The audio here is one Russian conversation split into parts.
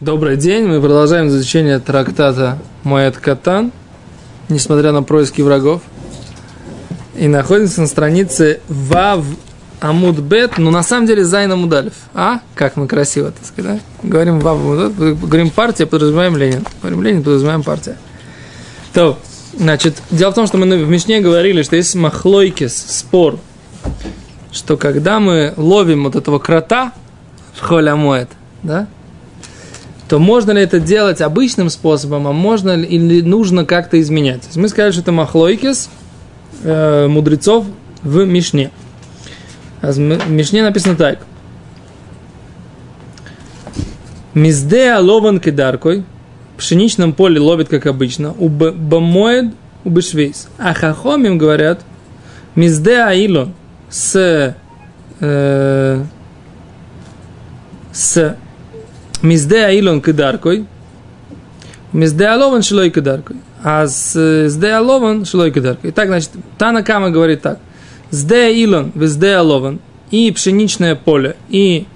Добрый день, мы продолжаем изучение трактата Моэт Катан, несмотря на происки врагов. И находимся на странице Вав Амуд Бет, но на самом деле Зайна Мудалев. А? Как мы красиво, так сказать? Говорим Вав Амуд говорим партия, подразумеваем Ленин. Говорим Ленин, подразумеваем партия. То, значит, дело в том, что мы в Мишне говорили, что есть махлойкис, спор, что когда мы ловим вот этого крота, холя моет, да, то можно ли это делать обычным способом, а можно ли, или нужно как-то изменять. То есть мы сказали, что это махлойкис э, мудрецов в Мишне. А в Мишне написано так. Мизде лован кидаркой, в пшеничном поле ловит, как обычно, у бамоед, у бешвейс. А хахомим говорят, мизде аилон с, э, с Мизде Аилон кидаркой, Мизде Алован шлой кидаркой. А с Сде Алован шлой кидаркой. Так, значит, Тана Кама говорит так. Сде Илон, Везде Алован, и пшеничное поле, и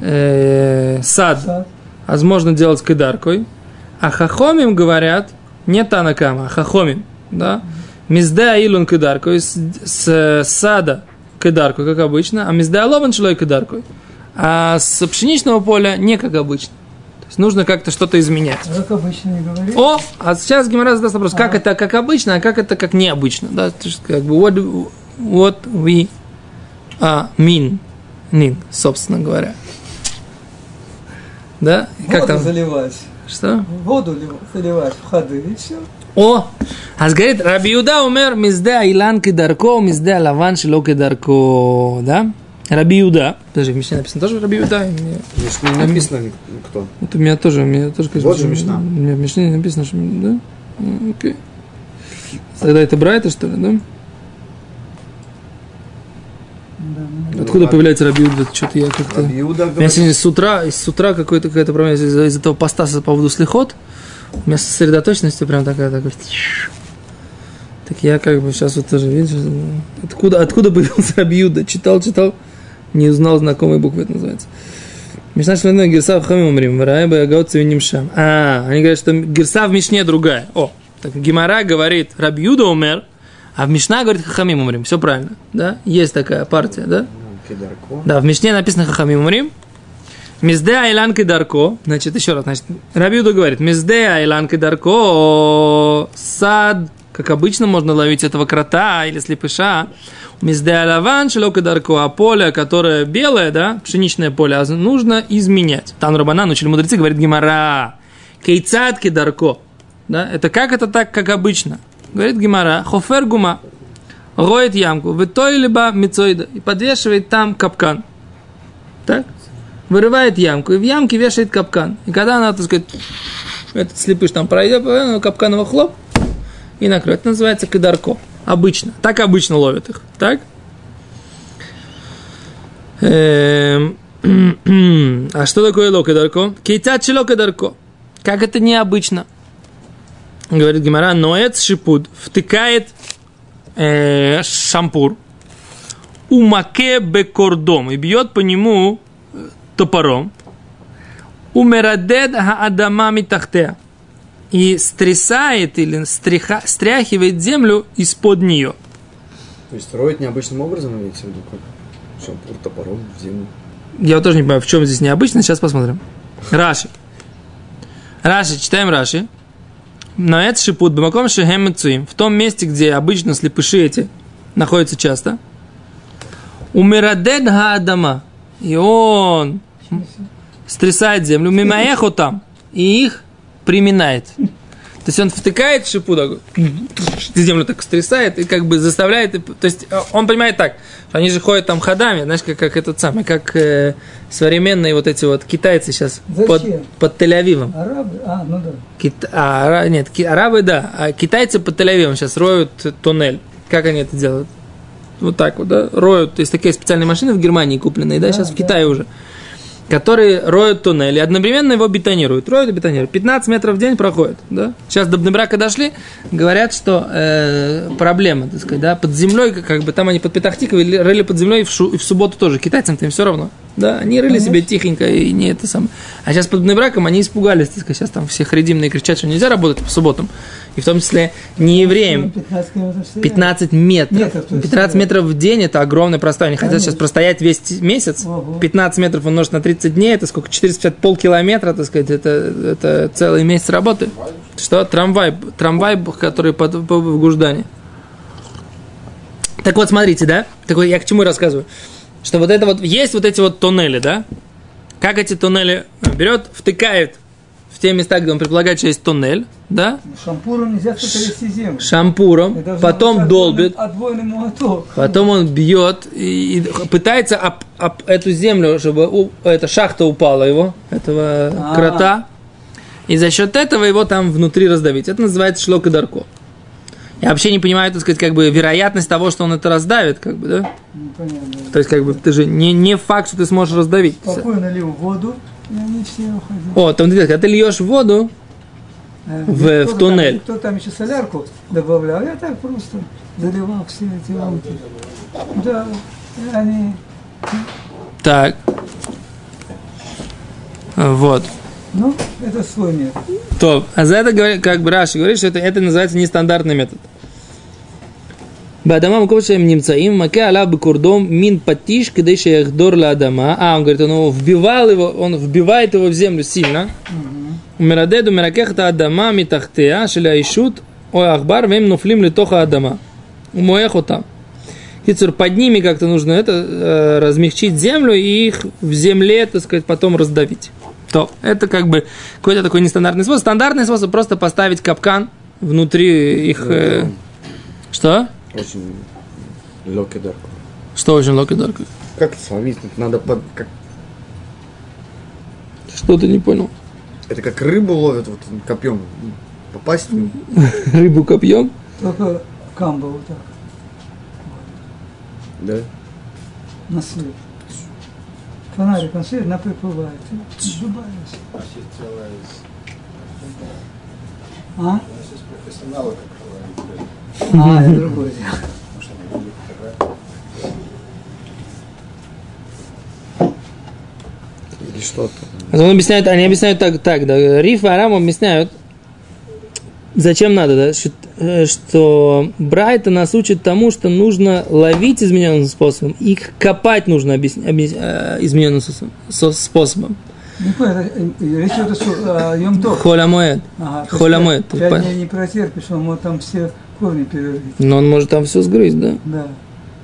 э, сад, сад, возможно делать кидаркой. А хахомим говорят, не Танакама, а хахомим, да, мизде аилон кидаркой, с, с сада кидаркой, как обычно, а мизде алован шлой кидаркой. А с пшеничного поля не как обычно. То есть нужно как-то что-то изменять. Как обычно не говорит. О, а сейчас Гимара задаст вопрос, а. как это как обычно, а как это как необычно. Да? То есть, как бы, what, what we uh, mean, mean, собственно говоря. Да? Воду как там? заливать. Что? Воду заливать в ходы, и все. О! А говорит, Рабиуда умер, мизде илан кидарко, мизде лаван шило кидарко. Да? Раби Юда. Подожди, в Мишне написано тоже Раби Юда. Мне... не написано кто. Вот у меня тоже, у меня тоже, конечно, вот же Мишна. У меня в Мишне написано, что, да? Окей. Тогда это Брайта, что ли, да? Да. Откуда Раби... появляется Раби Юда? Что-то я как-то... Раби Юда. У меня сегодня с утра, с утра какой-то какая-то проблема из-за, из этого поста по поводу слихот. У меня сосредоточенность прям такая, такая... Так я как бы сейчас вот тоже, видишь, откуда, откуда появился Раби Юда? Читал, читал не узнал знакомые буквы, это называется. Мишна Шлена Гирса в Хамим умрим, Раеба Ягот Нимшам. А, они говорят, что Гирса в Мишне другая. О, так Гимара говорит, Рабьюда умер, а в Мишна говорит Хахамим умрим. Все правильно, да? Есть такая партия, да? Да, в Мишне написано Хахамим умрим. Мизде Айлан Дарко, значит, еще раз, значит, Рабиуда говорит, Мизде Айлан Дарко, сад, как обычно, можно ловить этого крота или слепыша, Миздеалаван шелокадарко, а поле, которое белое, да, пшеничное поле, а нужно изменять. Там Рабанан учили мудрецы, говорит Гимара, кейцат кедарко, да, это как это так, как обычно. Говорит Гимара, хофер гума, роет ямку, в той либо мицоида, и подвешивает там капкан. Так? Вырывает ямку, и в ямке вешает капкан. И когда она, так сказать, этот слепыш там пройдет, капкан его хлоп, и накроет. Это называется кедарко. Обычно. Так обычно ловят их. Так? Эм, а что такое локедарко? Кейтат локедарко. Как это необычно? Говорит Гимара, ноэц шипуд втыкает э, шампур у маке бекордом и бьет по нему э, топором. У мерадед хаадама митахтея и стрясает или стриха, стряхивает землю из-под нее. То есть роет необычным образом, имеется в виду, как шампур топором в землю? Я тоже не понимаю, в чем здесь необычно, сейчас посмотрим. Раши. Раши, читаем Раши. Но это шипут бамаком шехем в том месте, где обычно слепыши эти находятся часто. Умирадед хаадама. И он стрясает землю. Мимаеху там. И их приминает. То есть он втыкает шипу, так, землю так стрясает и как бы заставляет. То есть э, он понимает так, что они же ходят там ходами, знаешь, как, как этот самый, как э, современные вот эти вот китайцы сейчас под, под Тель-Авивом. Арабы? А, ну да. Кит, а, нет, ки, арабы, да. А китайцы под Тель-Авивом сейчас роют туннель. Как они это делают? Вот так вот, да, роют. То есть такие специальные машины в Германии купленные, да, да сейчас да. в Китае уже которые роют туннель и одновременно его бетонируют. Роют и бетонируют. 15 метров в день проходит. Да? Сейчас до Бнебрака дошли, говорят, что э, проблема, так сказать, да, под землей, как бы там они под Петахтиковой рыли под землей в, шу, и в субботу тоже. Китайцам-то им все равно. Да, они рыли себе тихенько и не это самое. А сейчас под браком они испугались, так сказать, сейчас там все харидимные кричат, что нельзя работать по субботам. И в том числе не евреям. 15 километров в день. 15 метров. Метров, то есть, 15 да. метров в день это огромный простой. Они хотят сейчас простоять весь месяц. Ого. 15 метров умножить на 30 дней, это сколько? 450 полкилометра, так сказать, это, это целый месяц работы. Что? Трамвай, трамвай, который под, по, в Гуждане. Так вот, смотрите, да? Такой, я к чему рассказываю? Что вот это вот, есть вот эти вот туннели, да? Как эти туннели берет, втыкает в те места, где он предполагает, что есть туннель, да? Шампуром нельзя потрясти землю. Шампуром, потом долбит, молоток. Потом он бьет и, и пытается об, об эту землю, чтобы у- эта шахта упала его, этого А. крота. И за счет этого его там внутри раздавить. Это называется шлок и дарко. Я вообще не понимаю, так сказать, как бы вероятность того, что он это раздавит, как бы, да? Ну, понятно. То есть, как бы, ты же не, не факт, что ты сможешь раздавить. Спокойно налил воду, и они все уходили. О, там, когда ты льешь воду, Э, в- в там- туннель. Кто там еще солярку добавлял, я так просто заливал все эти лампы. Да, они... так, вот. Ну, это свой метод. То, а за это как бы Раши говорит, что это, это называется нестандартный метод. Бадама мукошем немцаим, маке аля бекурдом мин патиш, кидей шехдор ла адама. А, он говорит, он его вбивал его, он вбивает его в землю сильно. Умирадеду миракехта адама митахтея, шеля ишут, ой ахбар, вем нуфлим литоха адама. Умоеху там. Кицур, под ними как-то нужно это э, размягчить землю и их в земле, так сказать, потом раздавить. То, это как бы какой-то такой нестандартный способ. Стандартный способ просто поставить капкан внутри их... э, что? Очень легкий дарко. Что очень локи-дорко? Как это словить? Надо под... Как... Что ты не понял? Это как рыбу ловят вот копьем. Попасть в нее. Рыбу копьем? Только камба вот так, Да. на свет. Фонарик на свет, на приплывает. добавишь. А? А, это другое дело. Или что-то. Он объясняет, они объясняют так, так, да, Риф и Арам объясняют, зачем надо, да, что, что Брайта нас учит тому, что нужно ловить измененным способом, и копать нужно объяс- объяс- э, измененным способом- это, э, речь идет о Йом Тов. Холямоэд. То Холямоэд. пять- дней не протерпишь, он может там все корни перерыть. Но он может там все сгрызть, да. Да.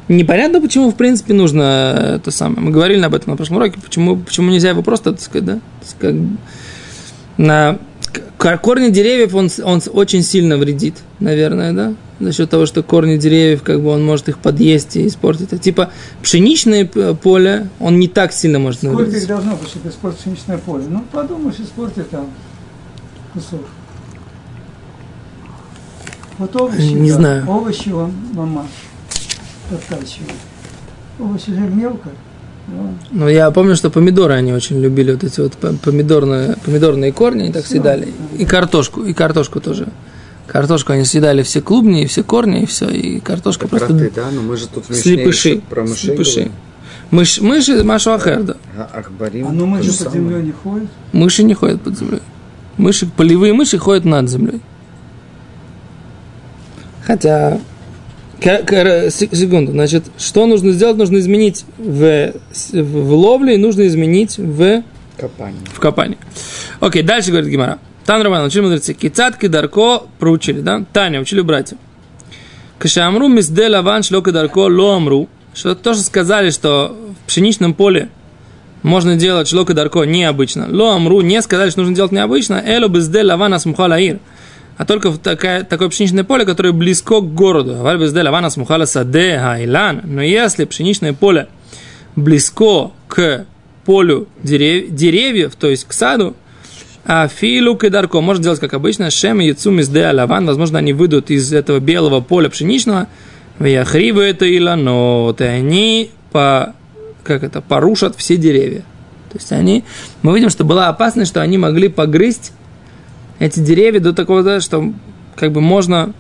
Непонятно, почему, в принципе, нужно это самое. Мы говорили об этом на прошлом уроке. Почему, почему нельзя его просто, так сказать, да? Так сказать, на корни деревьев он, он очень сильно вредит, наверное, да? За счет того, что корни деревьев, как бы он может их подъесть и испортить. А типа пшеничное поле, он не так сильно может Сколько их навредить. должно быть, чтобы испортить пшеничное поле? Ну, подумаешь, испорти там кусок. Вот овощи, Не да, знаю. овощи он мама подкачивает. Овощи же мелко. Но я помню, что помидоры они очень любили, вот эти вот помидорные, помидорные корни, они так съедали. И картошку, и картошку тоже. Картошку они съедали все клубни, и все корни, и все, и картошка Это просто кроты, да? Но мы же тут слепыши. про мышей слепыши. говорим. Мышь, мыши, Машу Ахер, да. А Ахбарим. А ну мы то же же под самое. землей не ходят. Мыши не ходят под землей. Мыши, полевые мыши ходят над землей. Хотя, секунду, значит, что нужно сделать? Нужно изменить в, в ловле, и нужно изменить в Копание. в копании. Окей, дальше говорит Гимара. Тан Роман, учили мудрецы. Кицатки Дарко проучили, да? Таня, учили братья. Кашамру мизде лаван шлока Дарко ло амру. Что то, что сказали, что в пшеничном поле можно делать шлока Дарко необычно. Ло амру не сказали, что нужно делать необычно. Эло безде лаван асмухала ир. А только в такая, такое пшеничное поле, которое близко к городу. Но если пшеничное поле близко к полю дерев- деревьев, то есть к саду, а филу кедарко можно делать как обычно, шем и яцум из лаван, возможно, они выйдут из этого белого поля пшеничного, вяхриву это иланот, и они по, как это, порушат все деревья. То есть они, мы видим, что была опасность, что они могли погрызть эти деревья до такого, да, что как бы можно,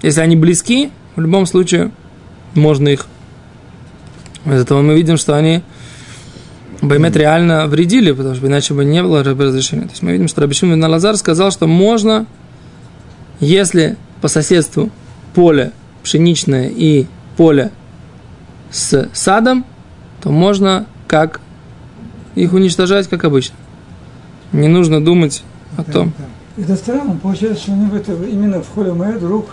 если они близки, в любом случае можно их. Из этого мы видим, что они Баймет реально вредили, потому что иначе бы не было разрешения. То есть мы видим, что Рабишим на Лазар сказал, что можно, если по соседству поле пшеничное и поле с садом, то можно как их уничтожать, как обычно. Не нужно думать о Да, том. да. Это странно, получается, что они в это, именно в холе Маэд вдруг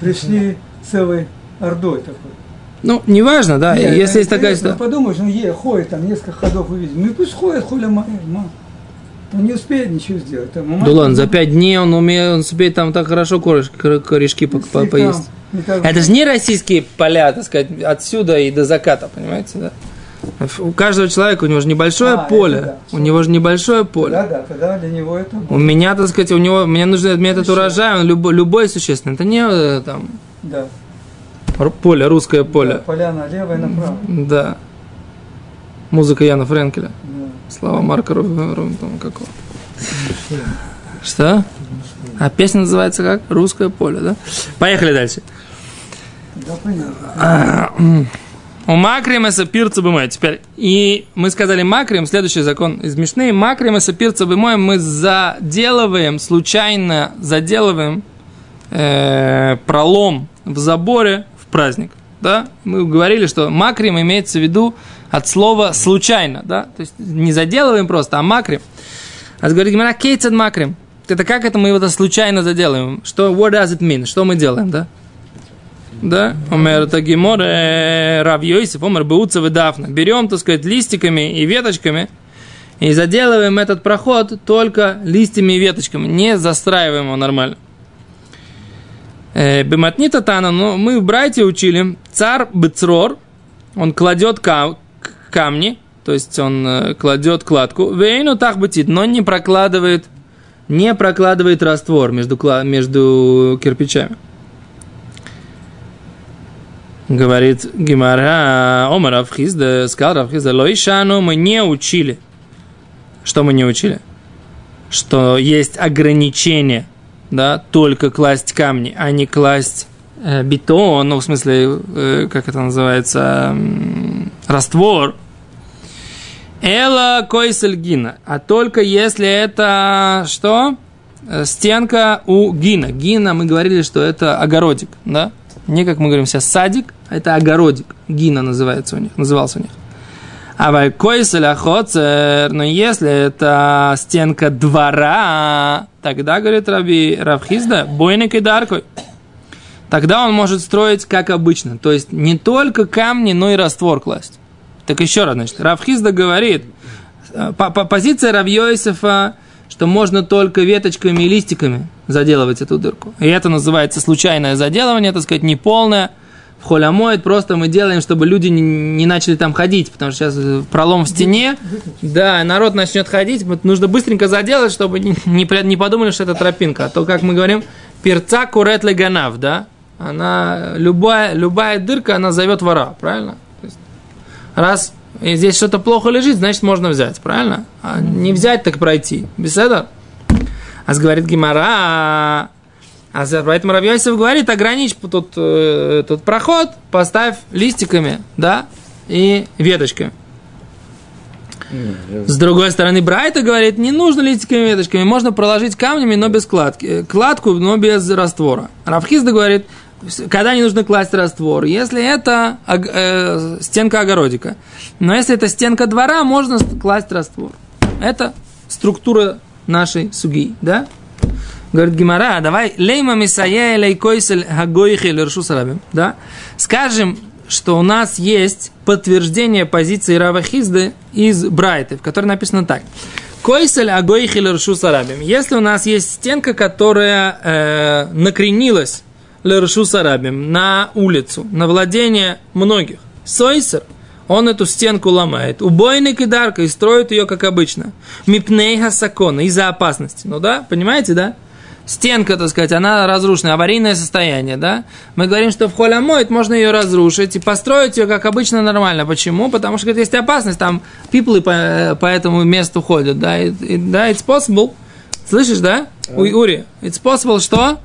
пришли целой ордой такой. Ну, неважно, да, Не, если есть такая ситуация. Подумаешь, ну е, ходит там несколько ходов увидит. Ну и пусть ходит холя ма. Он не успеет ничего сделать. Там, Да ладно, за пять дней он умеет, он успеет там так хорошо кореш- кор- корешки по- по- поесть. Это же не российские поля, так сказать, отсюда и до заката, понимаете, да? У каждого человека у него же небольшое А, это поле. да. У него же небольшое поле. Да, да, тогда для него это... У меня, так сказать, у него, мне нужен метод урожая, он любой, любой существенный. Это не э, там Да. поле, русское Да, поле. поля налево и направо. Да. Музыка Яна Френкеля. Да. Слава Марка Ру- Ру- там какого. Что? А песня называется как? Русское поле, да? Поехали дальше. Да, понятно. У макрима сапирца бымой. Теперь, и мы сказали макрим, следующий закон из Мишны. Макрима сапирца бымой мы заделываем, случайно заделываем э, пролом в заборе в праздник. Да? Мы говорили, что макрим имеется в виду от слова случайно. Да? То есть не заделываем просто, а макрим. А говорит Гимара, кейцед макрим. Это как это мы это случайно заделаем? Что, what does it mean? Что мы делаем, да? Да, Омер это Гимор, э, Рав Йосиф, Омер Беуца Дафна. Берем, так сказать, листиками и веточками и заделываем этот проход только листьями и веточками, не застраиваем его нормально. Э, Бематнита Тана, но мы в Брайте учили, царь Бецрор, он кладет камни, то есть он э, кладет кладку, вейну так бытит, но не прокладывает, не прокладывает раствор между, между кирпичами. Говорит Гимара, Омар Равхизда, сказал Равхизда, Лоишану мы не учили. Что мы не учили? Что есть ограничение, да, только класть камни, а не класть э, бетон, ну, в смысле, э, как это называется, м, раствор. Эла койсельгина, а только если это что? Э, Стенка у гина. Гина, мы говорили, что это огородик, да? Не как мы говорим сейчас садик, а это огородик. Гина называется у них, назывался у них. А валькойсель охоцер, но если это стенка двора, тогда, говорит Раби Равхизда, бойник и даркой. Тогда он может строить как обычно. То есть не только камни, но и раствор класть. Так еще раз, значит, Равхизда говорит, э, по- позиция Равьёйсефа, что можно только веточками и листиками заделывать эту дырку. И это называется случайное заделывание, так сказать, не полное. В холямоид просто мы делаем, чтобы люди не, не начали там ходить, потому что сейчас э, пролом в стене, да, народ начнет ходить, вот нужно быстренько заделать, чтобы не, не, не подумали, что это тропинка. А то, как мы говорим, перца курет леганав, да, она, любая, любая дырка, она зовет вора, правильно? Раз и здесь что-то плохо лежит, значит можно взять, правильно? А не взять, так пройти. Беседа? А говорит Гимара, а поэтому Равьёсов говорит, ограничь тут э, этот проход, поставь листиками, да, и веточками. С другой стороны, Брайта говорит, не нужно листиками и веточками, можно проложить камнями, но без кладки. э, Кладку, но без раствора. Равхизда говорит, когда не нужно класть раствор, если это э, стенка огородика. Но если это стенка двора, можно класть раствор. Это структура нашей суги, да? Говорит Гимара, давай лейма мисая лейкойсель хагоихи лершу сарабим, да? Скажем, что у нас есть подтверждение позиции Рава Хизды из Брайты, в которой написано так. Койсель агоихи лершу сарабим. Если у нас есть стенка, которая э, накренилась лершу сарабим на улицу, на владение многих, сойсер, он эту стенку ломает. Убойник и дарка и строит ее, как обычно. Мипнейха сакона, из-за опасности. Ну да, понимаете, да? Стенка, так сказать, она разрушена, аварийное состояние, да? Мы говорим, что в холямоид можно ее разрушить и построить ее, как обычно, нормально. Почему? Потому что говорит, есть опасность, там пиплы по, по этому месту ходят, да? И, и- да, it's possible. Слышишь, да? Уй, Ури, it's possible, что?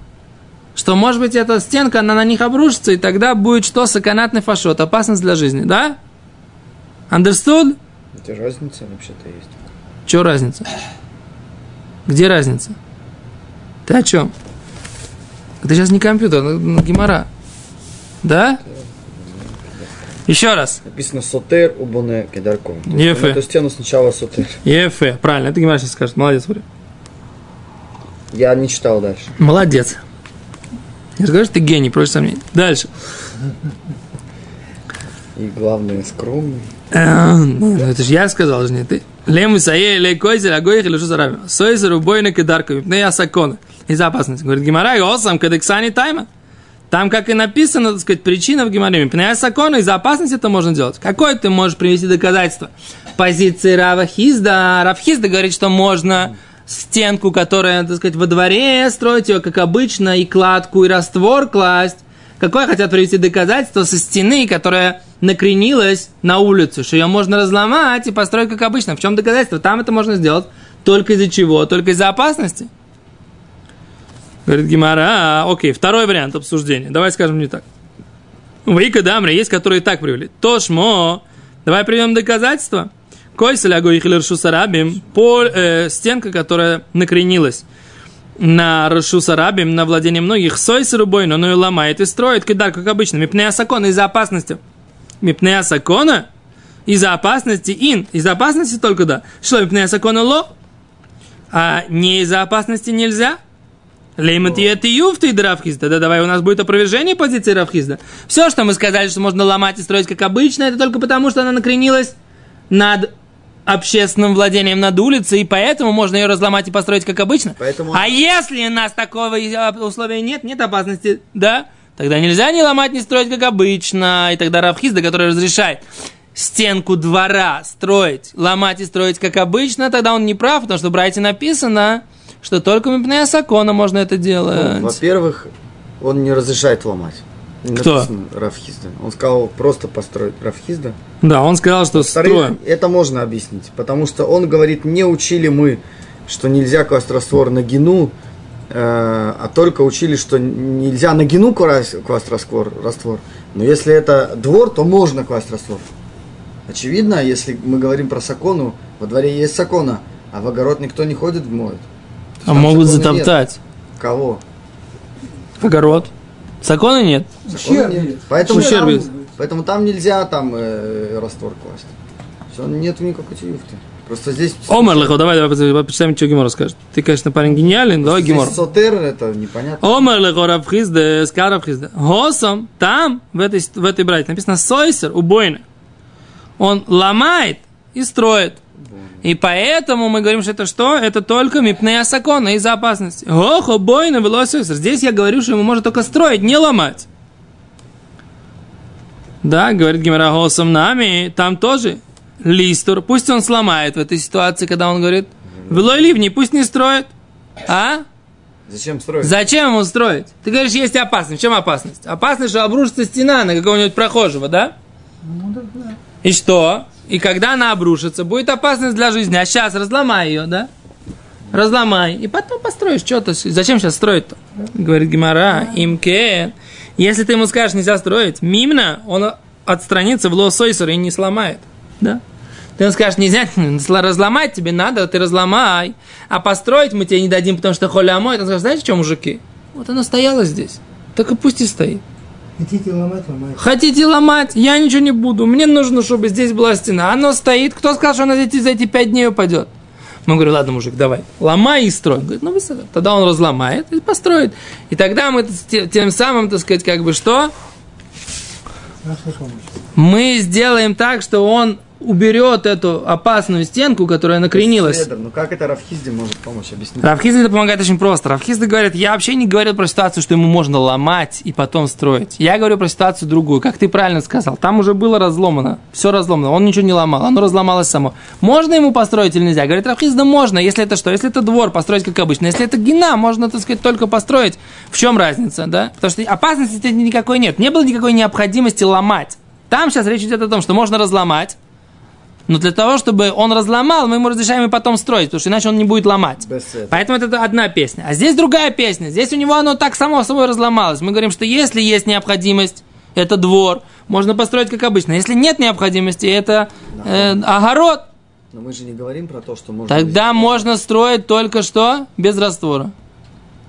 Что, может быть, эта стенка, она на них обрушится, и тогда будет что? Саканатный фашот, опасность для жизни, да? Understood? Это разница вообще-то есть. Че разница? Где разница? Ты о чем? Это сейчас не компьютер, это гемора. Да? Еще раз. Написано сотер убоне кедарком. Ефе. Эту стену сначала сотер. Ефе. Правильно, это гемора сейчас скажет. Молодец, Варя. Я не читал дальше. Молодец. Я говорю, что ты гений, против сомнений. Дальше. И главное, скромный. Э, Ну, это же я сказал, же не ты. Лему сае лей койзер, а гоих или что зараби. Сойзер убойна кедарка, випнея сакона. Из опасности. Говорит, гемора, осам кадексани тайма. Там, как и написано, так сказать, причина в геморе. Пнея сакона, из-за опасности это можно делать. Какое ты можешь привести доказательство? Позиции Рава Хизда. Рав Хизда говорит, что можно стенку, которая, так сказать, во дворе строить ее, как обычно, и кладку, и раствор класть. Какое хотят привести доказательство со стены, которая накренилась на улицу, что ее можно разломать и построить как обычно. В чем доказательство? Там это можно сделать только из-за чего? Только из-за опасности. Говорит Гимара, окей, второй вариант обсуждения. Давай скажем не так. Вика Дамри, есть, которые так привели. Тошмо, давай приведем доказательства. Койселя Гойхилер Шусарабим, по э, стенка, которая накренилась на Рашусарабим, на владение многих, сойс рубой, но ее ломает и строит, кидар, как обычно, мипнея сакона из-за опасности. Мипнея сакона из-за опасности ин, из-за опасности только да. Что мипнея сакона ло? А не из-за опасности нельзя? Леймат и это юфты и Равхизда. Да, давай, у нас будет опровержение позиции Равхизда. Все, что мы сказали, что можно ломать и строить как обычно, это только потому, что она накренилась над общественным владением над улицей, и поэтому можно ее разломать и построить как обычно. Поэтому- А если у нас такого э, условия нет, нет опасности, да, тогда нельзя не ломать, не строить как обычно. И тогда Равхизда, который разрешает стенку двора строить, ломать и строить как обычно, тогда он не прав, потому что в Брайте написано, что только Мипнея Сакона можно это делать. Ну, Во-первых, он не разрешает ломать. Кто? Равхизда. Он сказал просто построить Равхизда. Да, он сказал, что Вторых, строим. это можно объяснить, потому что он говорит, не учили мы, что нельзя класть раствор на гину, э, а только учили, что нельзя на гину класть, класть раствор, раствор. Но если это двор, то можно класть раствор. Очевидно, если мы говорим про сакону, во дворе есть сакона, а в огород никто не ходит, моет. А могут саконы нет. затоптать. Кого? Огород. Сакона нет. Нет. есть. Поэтому, Ущерб там, поэтому там нельзя там э, раствор класть. Все, нету никакой юфты. Просто здесь... Омар Лехо, давай, давай, почитаем, что Гимор скажет. Ты, конечно, парень гениальный, давай Гимор. Сотер, это непонятно. Омар Лехо Равхизде, Скар Равхизде. Госом, там, в этой, в этой брате, написано Сойсер, убойно. Он ломает и строит. И поэтому мы говорим, что это что? Это только мипнея сакона из-за опасности. Ох, убойно, велосойсер. Здесь я говорю, что ему можно только строить, не ломать. Да, говорит Гимара голосом нами, там тоже листур. Пусть он сломает в этой ситуации, когда он говорит, Велой ливни, пусть не строит. А? Зачем строить? Зачем ему строить? Ты говоришь, есть опасность. В чем опасность? Опасность, что обрушится стена на какого-нибудь прохожего, да? Ну, да, да. И что? И когда она обрушится, будет опасность для жизни. А сейчас разломай ее, да? Разломай. И потом построишь что-то. Зачем сейчас строить-то? Говорит Гимара, имке. Если ты ему скажешь, нельзя строить, мимно, он отстранится в лосойсер и не сломает. Да? Ты ему скажешь, нельзя разломать, тебе надо, ты разломай. А построить мы тебе не дадим, потому что холя. Он скажет, знаете, что, мужики? Вот она стояла здесь. Так и пусть и стоит. Хотите ломать, ломайте. Хотите ломать? Я ничего не буду. Мне нужно, чтобы здесь была стена. Оно стоит. Кто сказал, что она за эти, за эти пять дней упадет? Мы говорим, ладно, мужик, давай, ломай и строй. Он говорит, ну, высоко. Тогда он разломает и построит. И тогда мы те- тем самым, так сказать, как бы что? Мы сделаем так, что он уберет эту опасную стенку, которая накренилась. Седр, ну как это Равхизде может помочь? Объясни. Равхизда это помогает очень просто. Равхизда говорит, я вообще не говорил про ситуацию, что ему можно ломать и потом строить. Я говорю про ситуацию другую, как ты правильно сказал. Там уже было разломано, все разломано, он ничего не ломал, оно разломалось само. Можно ему построить или нельзя? Говорит Равхизда, можно, если это что? Если это двор, построить как обычно. Если это гина, можно, так сказать, только построить. В чем разница, да? Потому что опасности никакой нет. Не было никакой необходимости ломать. Там сейчас речь идет о том, что можно разломать, но для того, чтобы он разломал, мы ему разрешаем и потом строить, потому что иначе он не будет ломать. Без этого. Поэтому это одна песня. А здесь другая песня. Здесь у него оно так само собой разломалось. Мы говорим, что если есть необходимость, это двор, можно построить как обычно. Если нет необходимости, это э, огород, Но мы же не говорим про то, что можно... Тогда можно строить только что без раствора.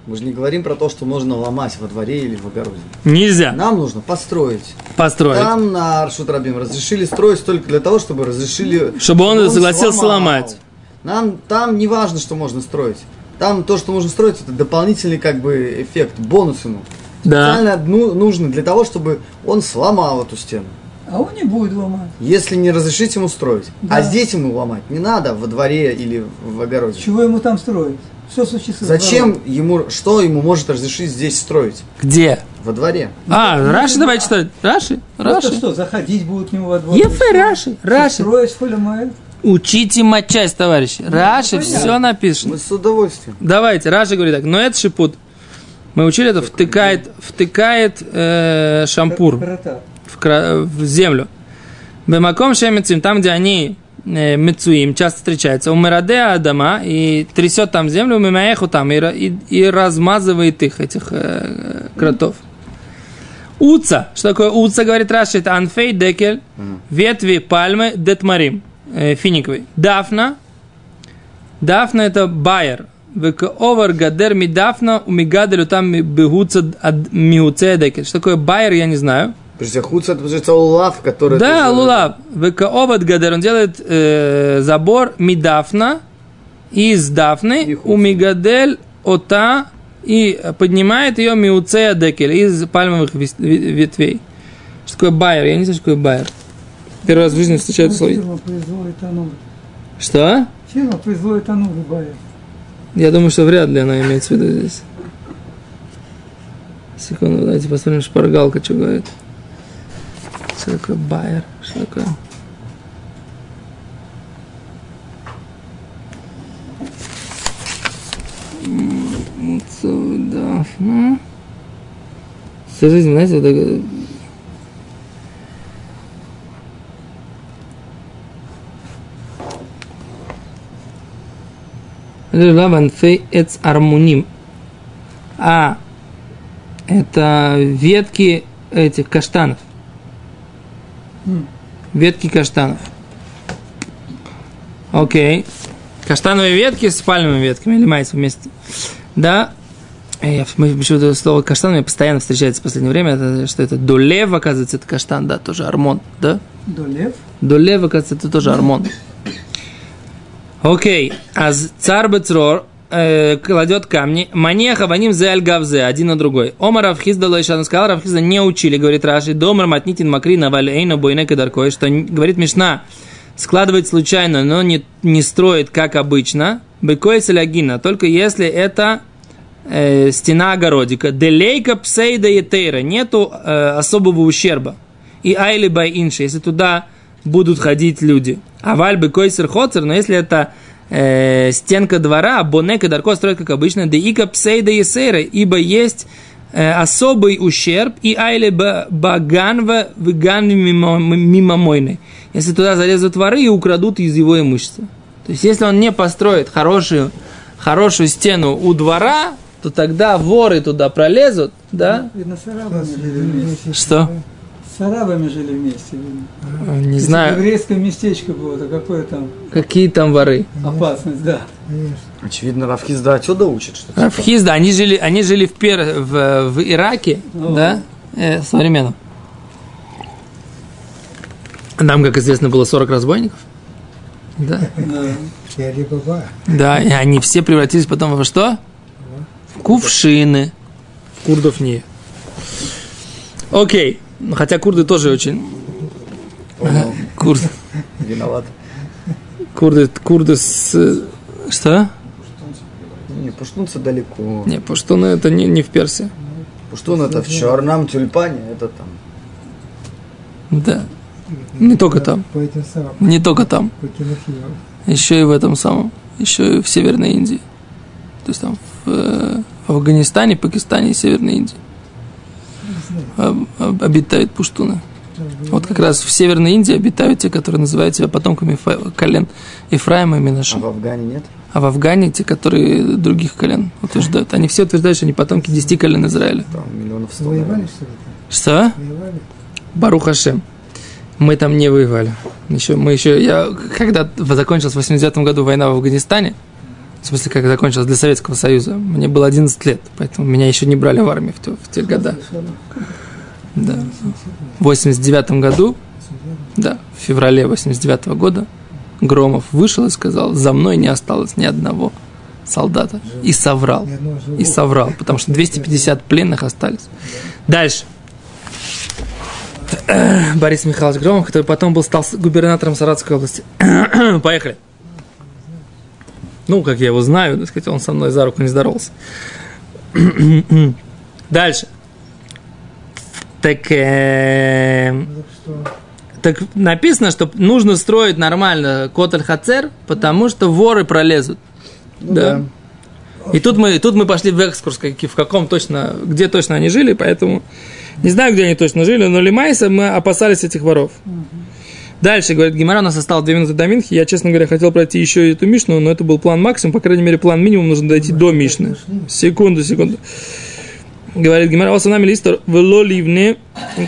Мы же не говорим про то, что можно ломать во дворе или в огороде. Нельзя. Нам нужно построить. Построить. Там на Аршутрабим разрешили строить только для того, чтобы разрешили... Чтобы он согласился сломать. Нам там не важно, что можно строить. Там то, что можно строить, это дополнительный как бы эффект, бонус ему. Да. Специально ну, нужно для того, чтобы он сломал эту стену. А он не будет ломать. Если не разрешить ему строить. Да. А здесь ему ломать не надо во дворе или в огороде. Чего ему там строить? Что случится? с Зачем двором? ему, что ему может разрешить здесь строить? Где? Во дворе. А, Раши давай читать. Раши? Просто Раши. что, заходить будут к нему во двор? Ефе, Раши. Раши. Строить фолемает? Учите матчасть, товарищи. Раши, понятно. все написано. Мы с удовольствием. Давайте, Раши говорит так, но это шипут. Мы учили это, втыкает, втыкает э, шампур в, кра- в землю. Бемаком шемецим, там, где они мецуим, часто встречаются, у Мерадеа Адама, и трясет там землю, мимаеху там, и, и, и размазывает их, этих э, кротов. Уца. Что такое уца, говорит Раши? Это анфей декель, ветви пальмы детмарим, э, финиковый. Дафна. Дафна это байер. Овар гадер ми дафна, у мигаделю там бегуца миуце декель. Что такое байер, я не знаю. Хуц это получается лулав, который... Да, лулав. Векаобат гадер, он делает э, забор мидафна из дафны, у мигадель ота и поднимает ее миуцея декель из пальмовых ветвей. Что такое байер? Я не знаю, что такое байер. Первый раз в жизни встречаю это слово. Что? Фирма производит ануры, Байер. Я думаю, что вряд ли она имеется в виду здесь. Секунду, давайте посмотрим, шпаргалка что говорит. Что такое байер? Что такое? М, Дафна. Всю жизнь, знаете, вот так, Лаванфей эц армуним. А, это ветки этих каштанов. Ветки каштанов. Окей. Каштановые ветки с пальмовыми ветками или майс вместе. Да. Э, Я, мы- почему-то слово каштан мне постоянно встречается в последнее время. Это, что это? Долев, оказывается, это каштан, да, тоже армон, да? Долев. Долев, оказывается, это тоже армон. Окей. А царь Бецрор э, кладет камни. Манеха ваним зе аль гавзе, один на другой. Омар Равхизда Лойшан сказал, Равхизда не учили, говорит Раши, домар матнитин макрина валейна бойне кадаркой, что говорит Мишна, складывает случайно, но не, не строит, как обычно. Бекой салягина, только если это э, стена огородика. Делейка псейда етейра, нету э, особого ущерба. И айли бай инши, если туда будут ходить люди. А вальбы койсер хоцер, но если это э, стенка двора, бонека дарко строит как обычно, да ика псейда есейра, ибо есть э, особый ущерб, и айли ба- баганва веган мимо, мимо мойны. Если туда залезут воры и украдут из его имущества. То есть, если он не построит хорошую, хорошую стену у двора, то тогда воры туда пролезут, да? Что? С арабами жили вместе, видно. Не Если знаю, еврейское местечко было, то какое там какие там воры. опасность, да. Очевидно, Равхизда отсюда учит, что А В Хизда, они жили, они жили в, пер, в, в Ираке, О. да, э, современно. Там, как известно, было 40 разбойников. Да. Да. И они все превратились потом во что? В кувшины. Курдов не. Окей. Ну, Хотя курды тоже очень... Курды, Виноват. курды, курды с... Что? Не, пуштунцы далеко. Не, пуштуны это не, не в Персии. Пуштун это в черном тюльпане, это там. Да. Не только там. Не только там. Еще и в этом самом. Еще и в Северной Индии. То есть там в, э, в Афганистане, Пакистане и Северной Индии. Об- об- обитают пуштуны. Вот как раз в Северной Индии обитают те, которые называют себя потомками колен Ефраима и А Минаша. в Афгане нет? А в Афгане те, которые других колен утверждают. Они все утверждают, что они потомки десяти колен Израиля. Там миллионов сто. Воевали, что ли? Что? Воевали? Барух Хашем. Мы там не воевали. Еще, мы еще, я, когда закончилась в 89 году война в Афганистане, в смысле, как закончилась для Советского Союза, мне было 11 лет, поэтому меня еще не брали в армию в, те, в те годы. Да. В 89 году, да, в феврале 89 года Громов вышел и сказал, за мной не осталось ни одного солдата. И соврал. И соврал, потому что 250 пленных остались. Дальше. Борис Михайлович Громов, который потом был, стал губернатором Саратовской области. Поехали. Ну, как я его знаю, так сказать, он со мной за руку не здоровался. Дальше. Так, э, так написано, что нужно строить нормально Котель Хацер, потому что воры пролезут. Ну, да. да. И тут мы, тут мы пошли в экскурс, в каком точно, где точно они жили, поэтому не знаю, где они точно жили, но Лимайса мы опасались этих воров. Дальше, говорит Гимара, у нас осталось 2 минуты до Минхи. Я, честно говоря, хотел пройти еще эту Мишну, но это был план максимум. По крайней мере, план минимум нужно дойти до Мишны. Секунду, секунду. Говорит Гимара, вас нами листор вело ливне,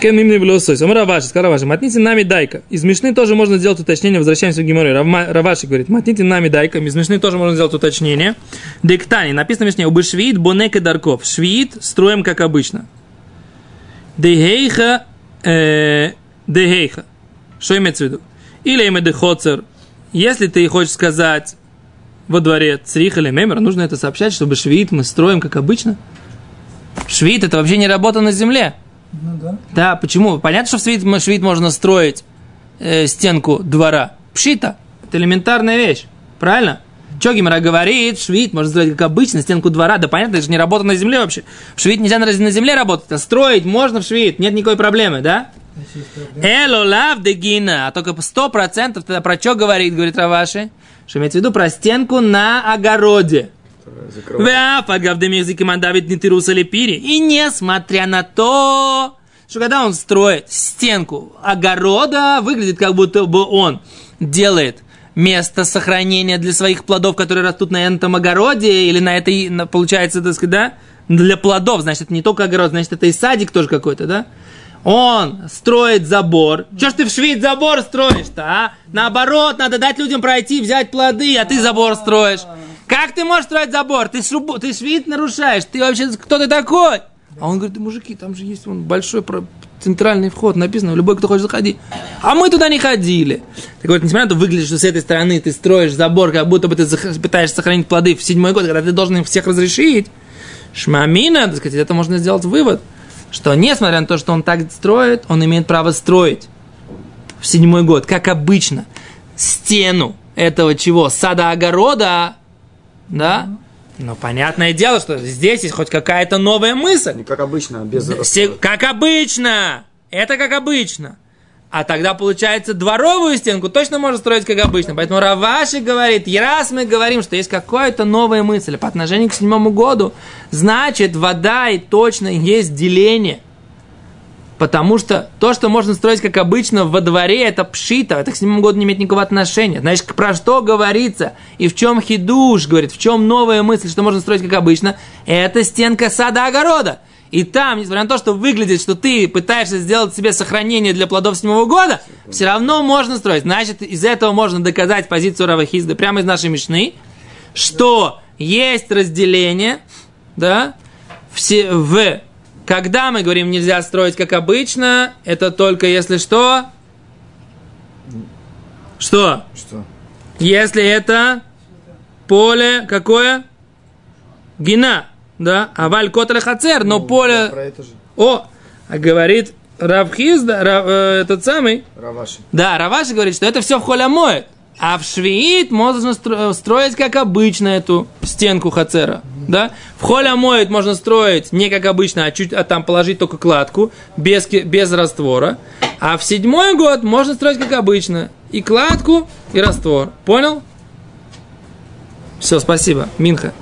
кен имне вело сой. Сама Раваши, сказал Раваши, матните нами дайка. Из Мишны тоже можно сделать уточнение, возвращаемся к Гимаре. Раваши говорит, матните нами дайка. Из Мишны тоже можно сделать уточнение. Дектани, написано в Мишне, убы швид бонек и дарков. Швид строим как обычно. Дeheiха, э, дeheiха. Что имеется в виду? Или имя дехоцер. Если ты хочешь сказать во дворе црих или мемер, нужно это сообщать, чтобы швид мы строим как обычно. Швид это вообще не работа на земле. Ну да. Да, почему? Понятно, что в швид, швид можно строить э, стенку двора. Пшита. Это элементарная вещь. Правильно? Что Гимара говорит, швид можно сделать как обычно, стенку двора. Да понятно, это же не работа на земле вообще. В швид нельзя на земле работать, а строить можно в швид, нет никакой проблемы, да? Эло лав дегина, а только сто процентов тогда про что говорит, говорит Раваши? Что имеется в виду про стенку на огороде. И несмотря на то, что когда он строит стенку огорода, выглядит как будто бы он делает место сохранения для своих плодов, которые растут на этом огороде, или на этой, получается, так сказать, да, для плодов, значит, это не только огород, значит, это и садик тоже какой-то, да? Он строит забор. Чего ж ты в Швейц забор строишь-то, а? Наоборот, надо дать людям пройти, взять плоды, а ты забор строишь. Как ты можешь строить забор? Ты, шрубу, ты швид нарушаешь. Ты вообще, кто ты такой? А он говорит, мужики, там же есть вон большой центральный вход, написано, любой, кто хочет, заходи. А мы туда не ходили. Так вот, несмотря на то, выглядит, что с этой стороны ты строишь забор, как будто бы ты пытаешься сохранить плоды в седьмой год, когда ты должен им всех разрешить. Шмамина, так сказать, это можно сделать вывод, что несмотря на то, что он так строит, он имеет право строить в седьмой год, как обычно, стену этого чего? Сада-огорода, да? Но понятное дело, что здесь есть хоть какая-то новая мысль. Не как обычно, без Как обычно. Это как обычно. А тогда, получается, дворовую стенку точно можно строить как обычно. Поэтому Раваши говорит, и раз мы говорим, что есть какая-то новая мысль по отношению к седьмому году, значит, вода и точно есть деление – Потому что то, что можно строить как обычно во дворе, это пшита, это к седьмому году не имеет никакого отношения. Значит, про что говорится и в чем хидуш, говорит, в чем новая мысль, что можно строить как обычно, это стенка сада-огорода. И там, несмотря на то, что выглядит, что ты пытаешься сделать себе сохранение для плодов седьмого года, все равно можно строить. Значит, из этого можно доказать позицию Равахизда прямо из нашей Мишны, что есть разделение, да, все, в когда мы говорим нельзя строить как обычно, это только если что? Что? Что? Если это поле какое? Гина, да? Аваль котель хацер, но ну, поле... Про это же. О, а говорит Равхизда, Рав, э, этот самый... Раваши. Да, Раваши говорит, что это все в холе моет. А в швеит можно строить, как обычно, эту стенку хацера. Да? В холе моет можно строить не как обычно, а чуть а там положить только кладку, без, без раствора. А в седьмой год можно строить как обычно. И кладку, и раствор. Понял? Все, спасибо. Минха.